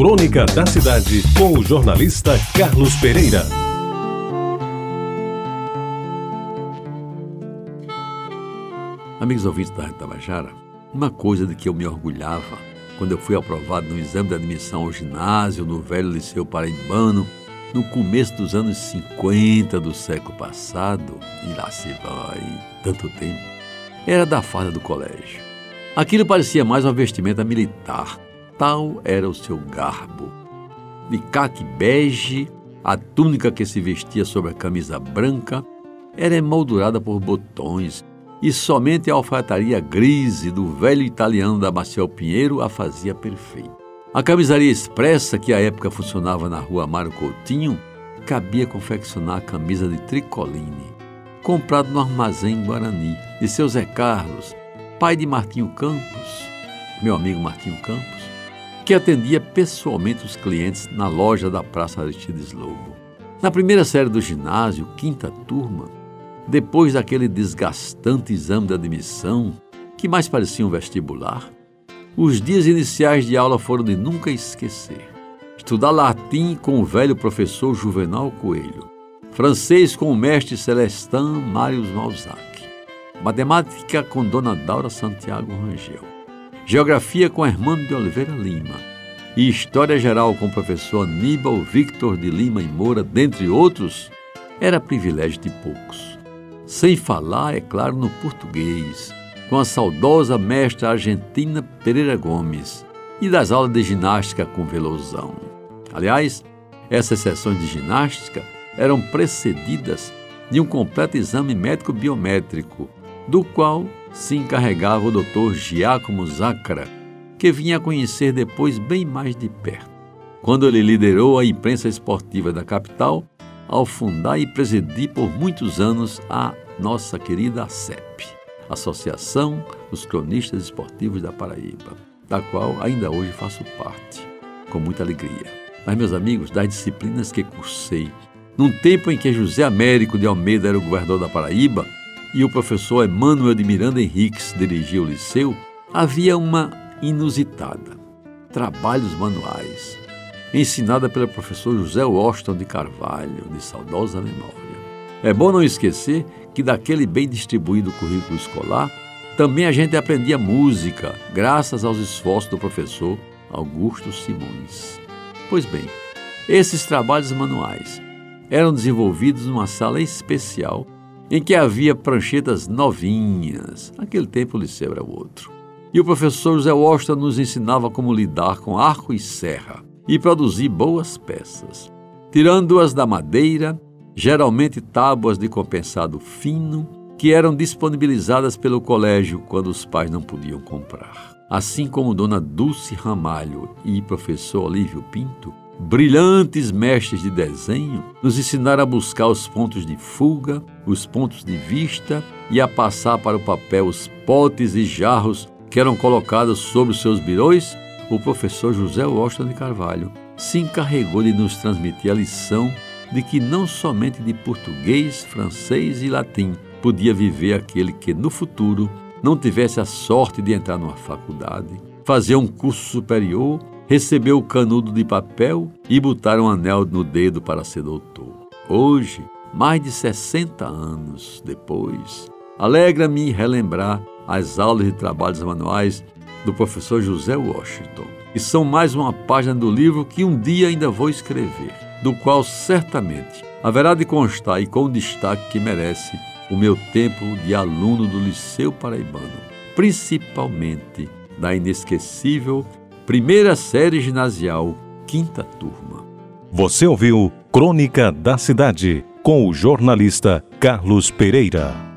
Crônica da Cidade, com o jornalista Carlos Pereira. Amigos ouvintes da Rádio Tabajara, uma coisa de que eu me orgulhava quando eu fui aprovado no exame de admissão ao ginásio no velho Liceu Paraibano, no começo dos anos 50 do século passado, e lá se vai tanto tempo, era da farda do colégio. Aquilo parecia mais uma vestimenta militar, tal era o seu garbo. De caque bege, a túnica que se vestia sobre a camisa branca era emoldurada por botões e somente a alfaiataria grise do velho italiano da Maciel Pinheiro a fazia perfeita. A camisaria expressa, que à época funcionava na rua Mário Coutinho, cabia confeccionar a camisa de tricoline, comprado no armazém Guarani, de seu Zé Carlos, pai de Martinho Campos, meu amigo Martinho Campos, que atendia pessoalmente os clientes na loja da Praça Aristides Lobo. Na primeira série do ginásio, quinta turma, depois daquele desgastante exame de admissão, que mais parecia um vestibular, os dias iniciais de aula foram de nunca esquecer. Estudar latim com o velho professor Juvenal Coelho, francês com o mestre Celestin Marius Malzac, matemática com Dona Daura Santiago Rangel, geografia com Hermano de Oliveira Lima e história geral com o professor Aníbal Victor de Lima e Moura, dentre outros, era privilégio de poucos. Sem falar, é claro, no português, com a saudosa mestra argentina Pereira Gomes e das aulas de ginástica com Velozão. Aliás, essas sessões de ginástica eram precedidas de um completo exame médico biométrico, do qual se encarregava o Dr. Giacomo Zaccara, que vinha a conhecer depois bem mais de perto, quando ele liderou a imprensa esportiva da capital ao fundar e presidir por muitos anos a nossa querida ACEP, Associação dos Cronistas Esportivos da Paraíba, da qual ainda hoje faço parte, com muita alegria. Mas, meus amigos, das disciplinas que cursei, num tempo em que José Américo de Almeida era o governador da Paraíba e o professor Emmanuel de Miranda Henriques dirigia o liceu, havia uma inusitada: trabalhos manuais, ensinada pelo professor José Washington de Carvalho, de saudosa memória. É bom não esquecer que daquele bem distribuído currículo escolar, também a gente aprendia música, graças aos esforços do professor Augusto Simões. Pois bem, esses trabalhos manuais eram desenvolvidos numa sala especial em que havia pranchetas novinhas. Naquele tempo o liceu era outro. E o professor José Washington nos ensinava como lidar com arco e serra e produzir boas peças, tirando-as da madeira geralmente tábuas de compensado fino, que eram disponibilizadas pelo colégio quando os pais não podiam comprar. Assim como Dona Dulce Ramalho e professor Olívio Pinto, brilhantes mestres de desenho, nos ensinaram a buscar os pontos de fuga, os pontos de vista e a passar para o papel os potes e jarros que eram colocados sobre os seus birões, o professor José Washington de Carvalho se encarregou de nos transmitir a lição de que não somente de português, francês e latim podia viver aquele que no futuro não tivesse a sorte de entrar numa faculdade, fazer um curso superior, receber o canudo de papel e botar um anel no dedo para ser doutor. Hoje, mais de 60 anos depois, alegra-me relembrar as aulas de trabalhos manuais do professor José Washington, e são mais uma página do livro que um dia ainda vou escrever do qual certamente haverá de constar e com o destaque que merece o meu tempo de aluno do Liceu Paraibano, principalmente da inesquecível primeira série ginasial, quinta turma. Você ouviu Crônica da Cidade com o jornalista Carlos Pereira.